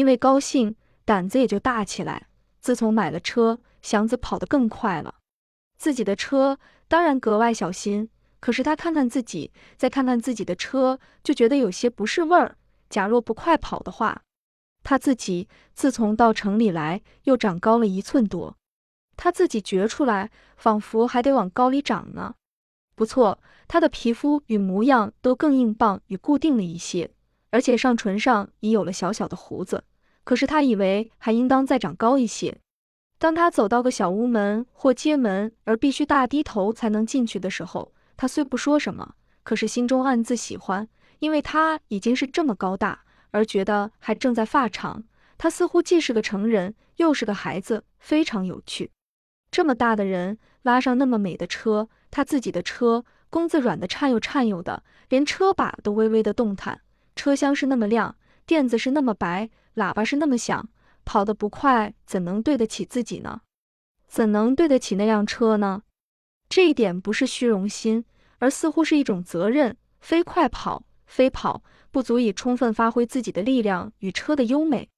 因为高兴，胆子也就大起来。自从买了车，祥子跑得更快了。自己的车当然格外小心，可是他看看自己，再看看自己的车，就觉得有些不是味儿。假若不快跑的话，他自己自从到城里来，又长高了一寸多。他自己觉出来，仿佛还得往高里长呢。不错，他的皮肤与模样都更硬棒与固定了一些，而且上唇上已有了小小的胡子。可是他以为还应当再长高一些。当他走到个小屋门或街门，而必须大低头才能进去的时候，他虽不说什么，可是心中暗自喜欢，因为他已经是这么高大，而觉得还正在发长。他似乎既是个成人，又是个孩子，非常有趣。这么大的人拉上那么美的车，他自己的车，弓子软的颤悠颤悠的，连车把都微微的动弹。车厢是那么亮，垫子是那么白，喇叭是那么响。跑得不快，怎能对得起自己呢？怎能对得起那辆车呢？这一点不是虚荣心，而似乎是一种责任。飞快跑，飞跑不足以充分发挥自己的力量与车的优美。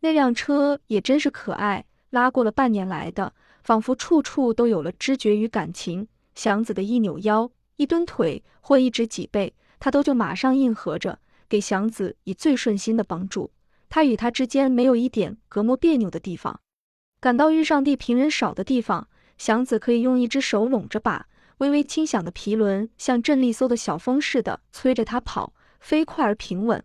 那辆车也真是可爱，拉过了半年来的，仿佛处处都有了知觉与感情。祥子的一扭腰、一蹲腿或一直脊背，他都就马上应和着，给祥子以最顺心的帮助。他与他之间没有一点隔膜别扭的地方。赶到遇上地平人少的地方，祥子可以用一只手拢着把，微微轻响的皮轮像振力梭的小风似的催着他跑，飞快而平稳。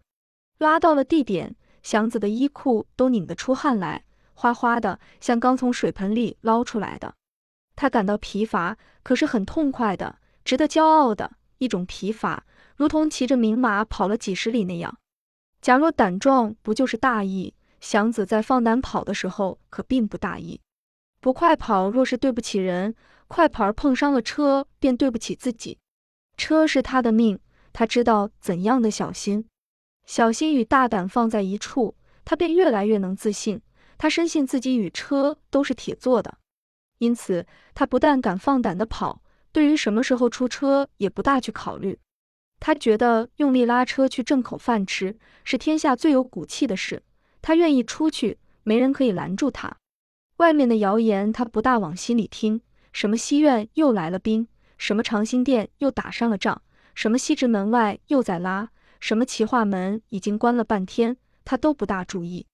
拉到了地点，祥子的衣裤都拧得出汗来，哗哗的，像刚从水盆里捞出来的。他感到疲乏，可是很痛快的，值得骄傲的一种疲乏，如同骑着名马跑了几十里那样。假若胆壮不就是大意？祥子在放胆跑的时候可并不大意。不快跑若是对不起人，快跑而碰伤了车，便对不起自己。车是他的命，他知道怎样的小心。小心与大胆放在一处，他便越来越能自信。他深信自己与车都是铁做的，因此他不但敢放胆的跑，对于什么时候出车也不大去考虑。他觉得用力拉车去挣口饭吃是天下最有骨气的事，他愿意出去，没人可以拦住他。外面的谣言他不大往心里听，什么西苑又来了兵，什么长兴店又打上了仗，什么西直门外又在拉，什么齐化门已经关了半天，他都不大注意。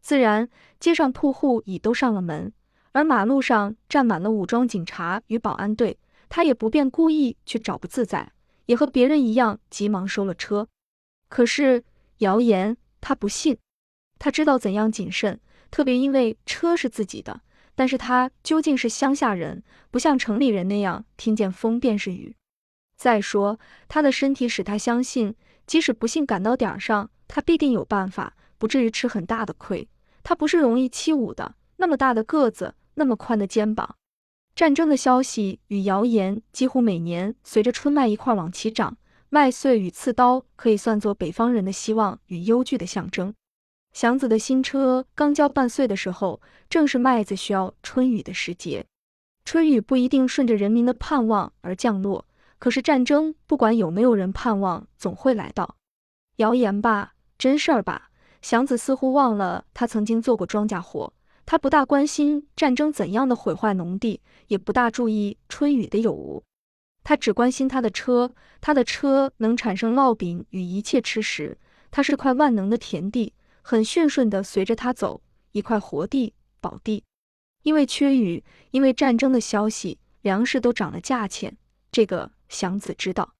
自然，街上铺户已都上了门，而马路上站满了武装警察与保安队，他也不便故意去找不自在。也和别人一样，急忙收了车。可是谣言他不信，他知道怎样谨慎，特别因为车是自己的。但是他究竟是乡下人，不像城里人那样听见风便是雨。再说他的身体使他相信，即使不幸赶到点上，他必定有办法，不至于吃很大的亏。他不是容易欺侮的，那么大的个子，那么宽的肩膀。战争的消息与谣言几乎每年随着春麦一块往起长，麦穗与刺刀可以算作北方人的希望与忧惧的象征。祥子的新车刚交半岁的时候，正是麦子需要春雨的时节。春雨不一定顺着人民的盼望而降落，可是战争不管有没有人盼望，总会来到。谣言吧，真事儿吧，祥子似乎忘了他曾经做过庄稼活。他不大关心战争怎样的毁坏农地，也不大注意春雨的有无，他只关心他的车。他的车能产生烙饼与一切吃食。它是块万能的田地，很顺顺地随着他走，一块活地、宝地。因为缺雨，因为战争的消息，粮食都涨了价钱。这个祥子知道，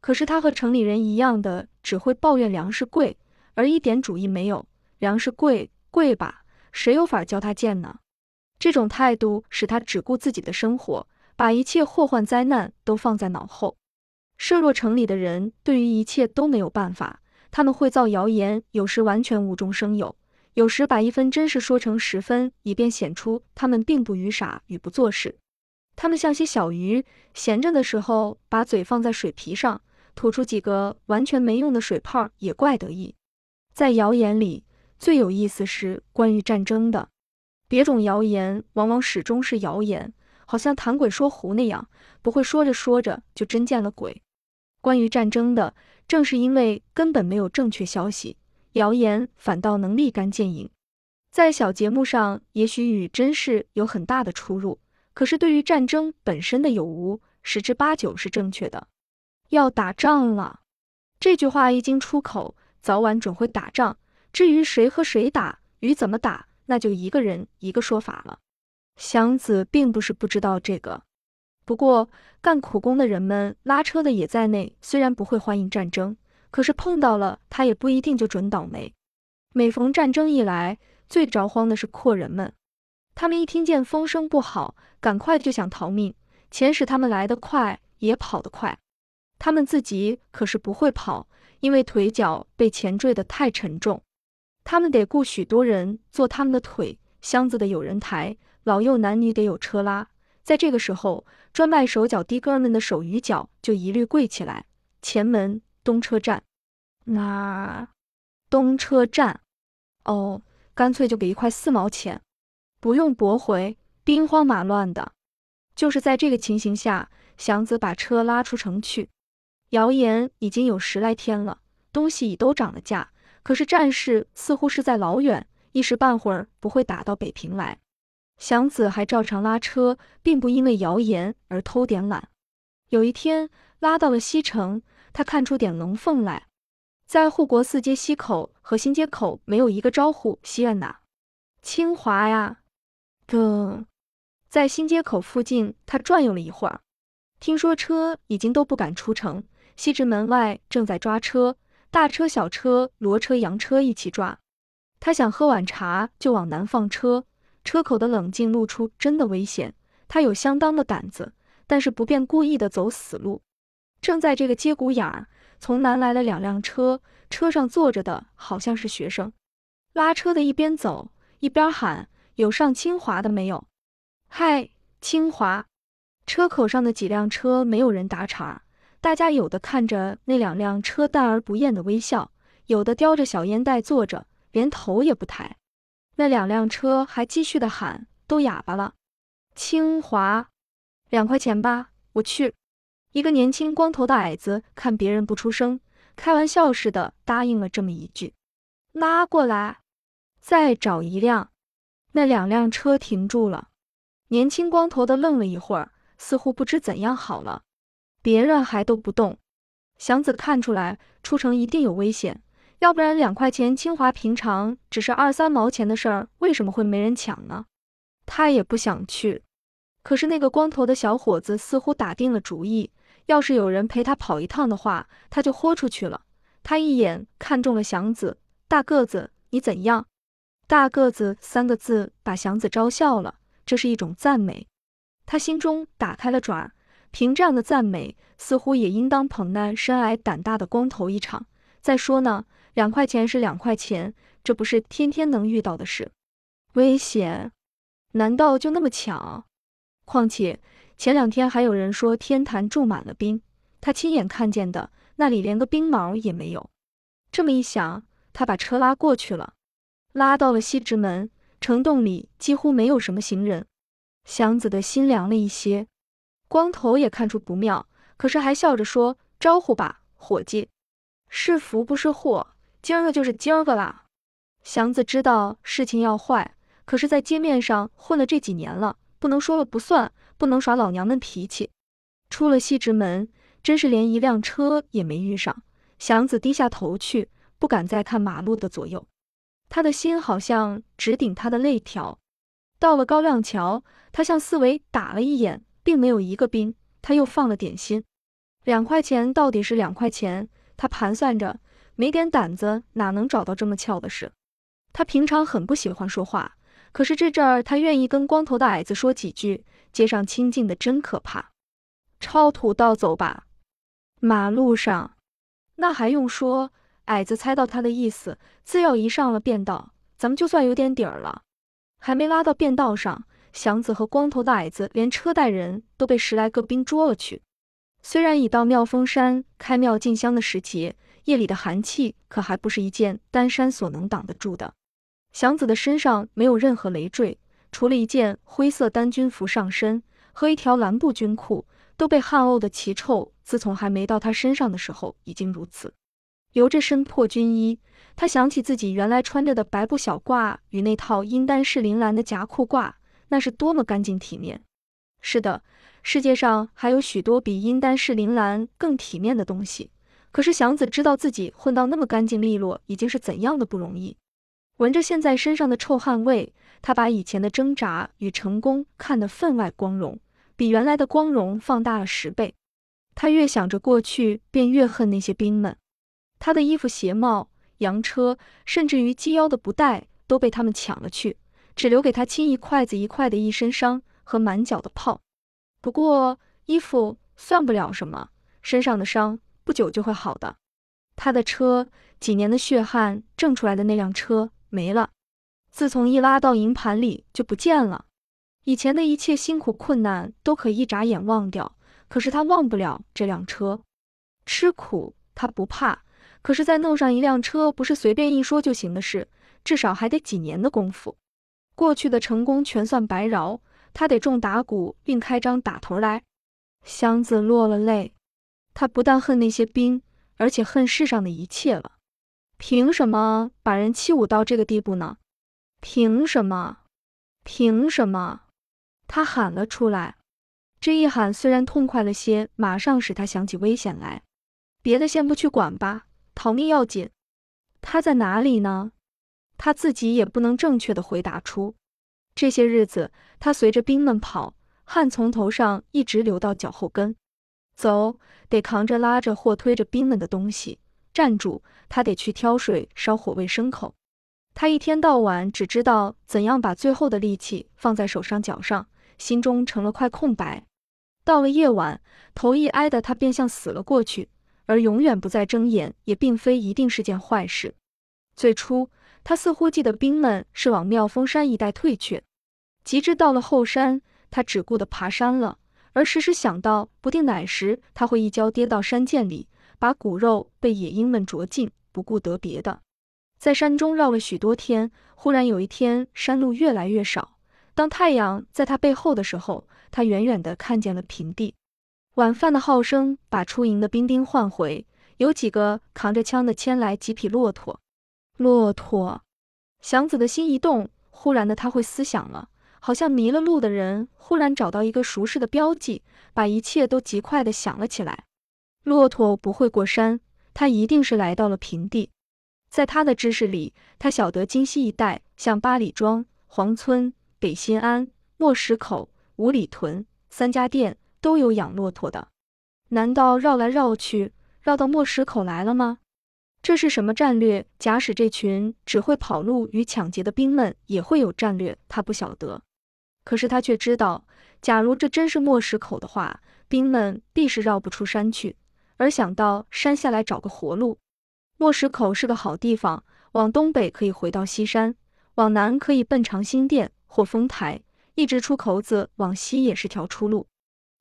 可是他和城里人一样的，只会抱怨粮食贵，而一点主意没有。粮食贵，贵吧。谁有法教他贱呢？这种态度使他只顾自己的生活，把一切祸患灾难都放在脑后。设若城里的人对于一切都没有办法，他们会造谣言，有时完全无中生有，有时把一分真实说成十分，以便显出他们并不愚傻与不做事。他们像些小鱼，闲着的时候把嘴放在水皮上，吐出几个完全没用的水泡，也怪得意。在谣言里。最有意思是关于战争的，别种谣言往往始终是谣言，好像谈鬼说狐那样，不会说着说着就真见了鬼。关于战争的，正是因为根本没有正确消息，谣言反倒能立竿见影。在小节目上，也许与真实有很大的出入，可是对于战争本身的有无，十之八九是正确的。要打仗了，这句话一经出口，早晚准会打仗。至于谁和谁打，与怎么打，那就一个人一个说法了。祥子并不是不知道这个，不过干苦工的人们，拉车的也在内，虽然不会欢迎战争，可是碰到了他也不一定就准倒霉。每逢战争一来，最着慌的是阔人们，他们一听见风声不好，赶快就想逃命。钱使他们来得快，也跑得快，他们自己可是不会跑，因为腿脚被钱坠得太沉重。他们得雇许多人做他们的腿，箱子的有人抬，老幼男女得有车拉。在这个时候，专卖手脚的哥们的手与脚就一律跪起来。前门东车站，那东车站，哦，干脆就给一块四毛钱，不用驳回。兵荒马乱的，就是在这个情形下，祥子把车拉出城去。谣言已经有十来天了，东西已都涨了价。可是战事似乎是在老远，一时半会儿不会打到北平来。祥子还照常拉车，并不因为谣言而偷点懒。有一天拉到了西城，他看出点龙凤来，在护国寺街西口和新街口没有一个招呼西院哪？清华呀，哥，在新街口附近他转悠了一会儿，听说车已经都不敢出城，西直门外正在抓车。大车、小车、骡车、洋车一起抓。他想喝碗茶，就往南放车。车口的冷静露出真的危险。他有相当的胆子，但是不便故意的走死路。正在这个节骨眼儿，从南来了两辆车，车上坐着的好像是学生。拉车的一边走一边喊：“有上清华的没有？”“嗨，清华！”车口上的几辆车没有人答茬。大家有的看着那两辆车淡而不厌的微笑，有的叼着小烟袋坐着，连头也不抬。那两辆车还继续的喊，都哑巴了。清华，两块钱吧，我去。一个年轻光头的矮子看别人不出声，开玩笑似的答应了这么一句。拉过来，再找一辆。那两辆车停住了，年轻光头的愣了一会儿，似乎不知怎样好了。别人还都不动，祥子看出来出城一定有危险，要不然两块钱清华平常只是二三毛钱的事儿，为什么会没人抢呢？他也不想去，可是那个光头的小伙子似乎打定了主意，要是有人陪他跑一趟的话，他就豁出去了。他一眼看中了祥子，大个子，你怎样？大个子三个字把祥子招笑了，这是一种赞美，他心中打开了爪儿。凭这样的赞美，似乎也应当捧那身矮胆大的光头一场。再说呢，两块钱是两块钱，这不是天天能遇到的事。危险？难道就那么巧？况且前两天还有人说天坛住满了兵，他亲眼看见的，那里连个兵毛也没有。这么一想，他把车拉过去了，拉到了西直门城洞里，几乎没有什么行人。祥子的心凉了一些。光头也看出不妙，可是还笑着说：“招呼吧，伙计，是福不是祸，今儿个就是今儿个啦。”祥子知道事情要坏，可是，在街面上混了这几年了，不能说了不算，不能耍老娘们脾气。出了西直门，真是连一辆车也没遇上。祥子低下头去，不敢再看马路的左右，他的心好像直顶他的肋条。到了高亮桥，他向四围打了一眼。并没有一个兵，他又放了点心，两块钱到底是两块钱，他盘算着，没点胆子哪能找到这么巧的事？他平常很不喜欢说话，可是这阵儿他愿意跟光头的矮子说几句。街上清静的真可怕，抄土道走吧。马路上，那还用说？矮子猜到他的意思，自要一上了便道，咱们就算有点底儿了。还没拉到便道上。祥子和光头的矮子，连车带人都被十来个兵捉了去。虽然已到妙峰山开庙进香的时节，夜里的寒气可还不是一件单衫所能挡得住的。祥子的身上没有任何累赘，除了一件灰色单军服上身和一条蓝布军裤，都被汗沤的奇臭。自从还没到他身上的时候，已经如此。由着身破军衣，他想起自己原来穿着的白布小褂与那套阴丹士林兰的夹裤褂，那是多么干净体面。是的，世界上还有许多比阴丹士林兰更体面的东西。可是祥子知道自己混到那么干净利落，已经是怎样的不容易。闻着现在身上的臭汗味，他把以前的挣扎与成功看得分外光荣，比原来的光荣放大了十倍。他越想着过去，便越恨那些兵们。他的衣服、鞋帽、洋车，甚至于系腰的布带，都被他们抢了去，只留给他青一块子一块的一身伤和满脚的泡。不过衣服算不了什么，身上的伤不久就会好的。他的车，几年的血汗挣出来的那辆车没了，自从一拉到营盘里就不见了。以前的一切辛苦困难都可一眨眼忘掉。可是他忘不了这辆车，吃苦他不怕，可是再弄上一辆车不是随便一说就行的事，至少还得几年的功夫。过去的成功全算白饶，他得重打鼓，另开张打头来。箱子落了泪，他不但恨那些兵，而且恨世上的一切了。凭什么把人欺侮到这个地步呢？凭什么？凭什么？他喊了出来。这一喊虽然痛快了些，马上使他想起危险来。别的先不去管吧，逃命要紧。他在哪里呢？他自己也不能正确的回答出。这些日子，他随着兵们跑，汗从头上一直流到脚后跟。走，得扛着、拉着或推着兵们的东西；站住，他得去挑水、烧火喂牲口。他一天到晚只知道怎样把最后的力气放在手上、脚上，心中成了块空白。到了夜晚，头一挨的他便像死了过去，而永远不再睁眼，也并非一定是件坏事。最初，他似乎记得兵们是往妙峰山一带退去，及至到了后山，他只顾得爬山了，而时时想到，不定哪时他会一跤跌到山涧里，把骨肉被野鹰们啄尽，不顾得别的。在山中绕了许多天，忽然有一天，山路越来越少。当太阳在他背后的时候，他远远地看见了平地。晚饭的号声把出营的兵丁唤回，有几个扛着枪的牵来几匹骆驼。骆驼，祥子的心一动，忽然的他会思想了，好像迷了路的人忽然找到一个熟识的标记，把一切都极快的想了起来。骆驼不会过山，他一定是来到了平地。在他的知识里，他晓得京西一带，像八里庄、黄村。北新安、磨石口、五里屯三家店都有养骆驼的，难道绕来绕去，绕到磨石口来了吗？这是什么战略？假使这群只会跑路与抢劫的兵们也会有战略，他不晓得。可是他却知道，假如这真是磨石口的话，兵们必是绕不出山去，而想到山下来找个活路。磨石口是个好地方，往东北可以回到西山，往南可以奔长辛店。或丰台，一直出口子往西也是条出路。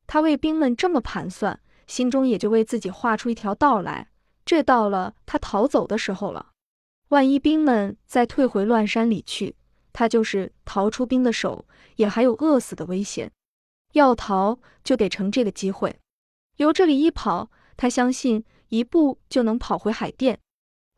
他为兵们这么盘算，心中也就为自己画出一条道来。这到了他逃走的时候了。万一兵们再退回乱山里去，他就是逃出兵的手，也还有饿死的危险。要逃就得乘这个机会，由这里一跑，他相信一步就能跑回海淀。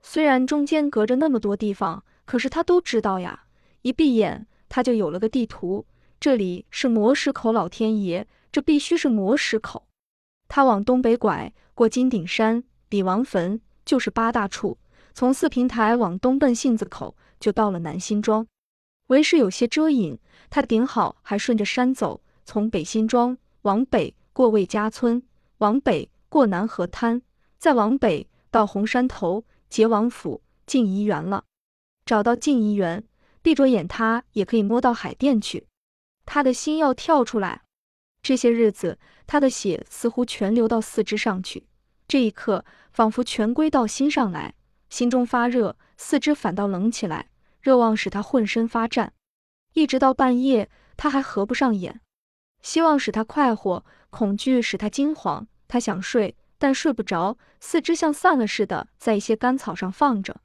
虽然中间隔着那么多地方，可是他都知道呀。一闭眼。他就有了个地图，这里是磨石口，老天爷，这必须是磨石口。他往东北拐，过金顶山、李王坟，就是八大处。从四平台往东奔杏子口，就到了南新庄。为是有些遮隐，他顶好还顺着山走，从北新庄往北过魏家村，往北过南河滩，再往北到红山头，结王府、静怡园了。找到静怡园。闭着眼，他也可以摸到海淀去。他的心要跳出来。这些日子，他的血似乎全流到四肢上去，这一刻仿佛全归到心上来，心中发热，四肢反倒冷起来，热望使他浑身发颤。一直到半夜，他还合不上眼。希望使他快活，恐惧使他惊惶。他想睡，但睡不着，四肢像散了似的，在一些干草上放着，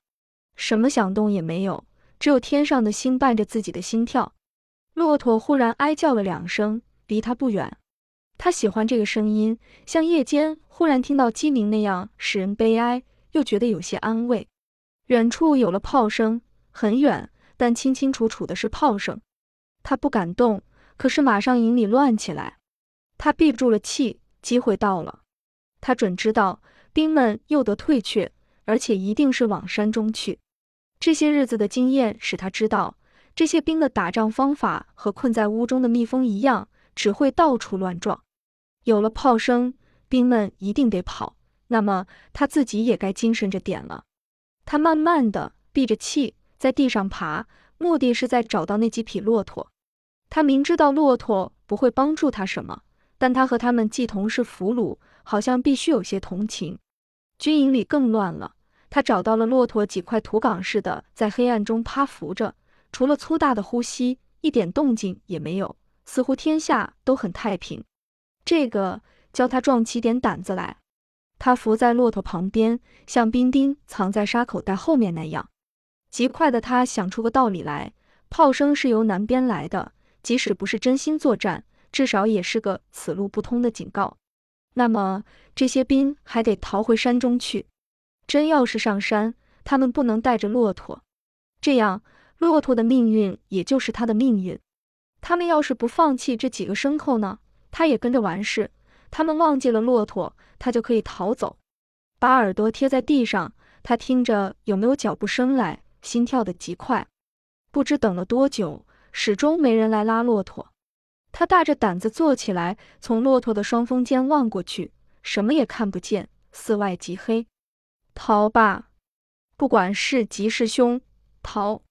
什么响动也没有。只有天上的星伴着自己的心跳。骆驼忽然哀叫了两声，离他不远。他喜欢这个声音，像夜间忽然听到鸡鸣那样，使人悲哀，又觉得有些安慰。远处有了炮声，很远，但清清楚楚的是炮声。他不敢动，可是马上营里乱起来。他闭住了气，机会到了。他准知道兵们又得退却，而且一定是往山中去。这些日子的经验使他知道，这些兵的打仗方法和困在屋中的蜜蜂一样，只会到处乱撞。有了炮声，兵们一定得跑，那么他自己也该精神着点了。他慢慢的闭着气，在地上爬，目的是在找到那几匹骆驼。他明知道骆驼不会帮助他什么，但他和他们既同是俘虏，好像必须有些同情。军营里更乱了。他找到了骆驼，几块土岗似的，在黑暗中趴伏着，除了粗大的呼吸，一点动静也没有，似乎天下都很太平。这个教他壮起点胆子来。他伏在骆驼旁边，像兵丁藏在沙口袋后面那样。极快的，他想出个道理来：炮声是由南边来的，即使不是真心作战，至少也是个此路不通的警告。那么这些兵还得逃回山中去。真要是上山，他们不能带着骆驼，这样骆驼的命运也就是他的命运。他们要是不放弃这几个牲口呢，他也跟着完事。他们忘记了骆驼，他就可以逃走。把耳朵贴在地上，他听着有没有脚步声来，心跳得极快。不知等了多久，始终没人来拉骆驼。他大着胆子坐起来，从骆驼的双峰间望过去，什么也看不见，四外极黑。逃吧，不管是吉是凶，逃。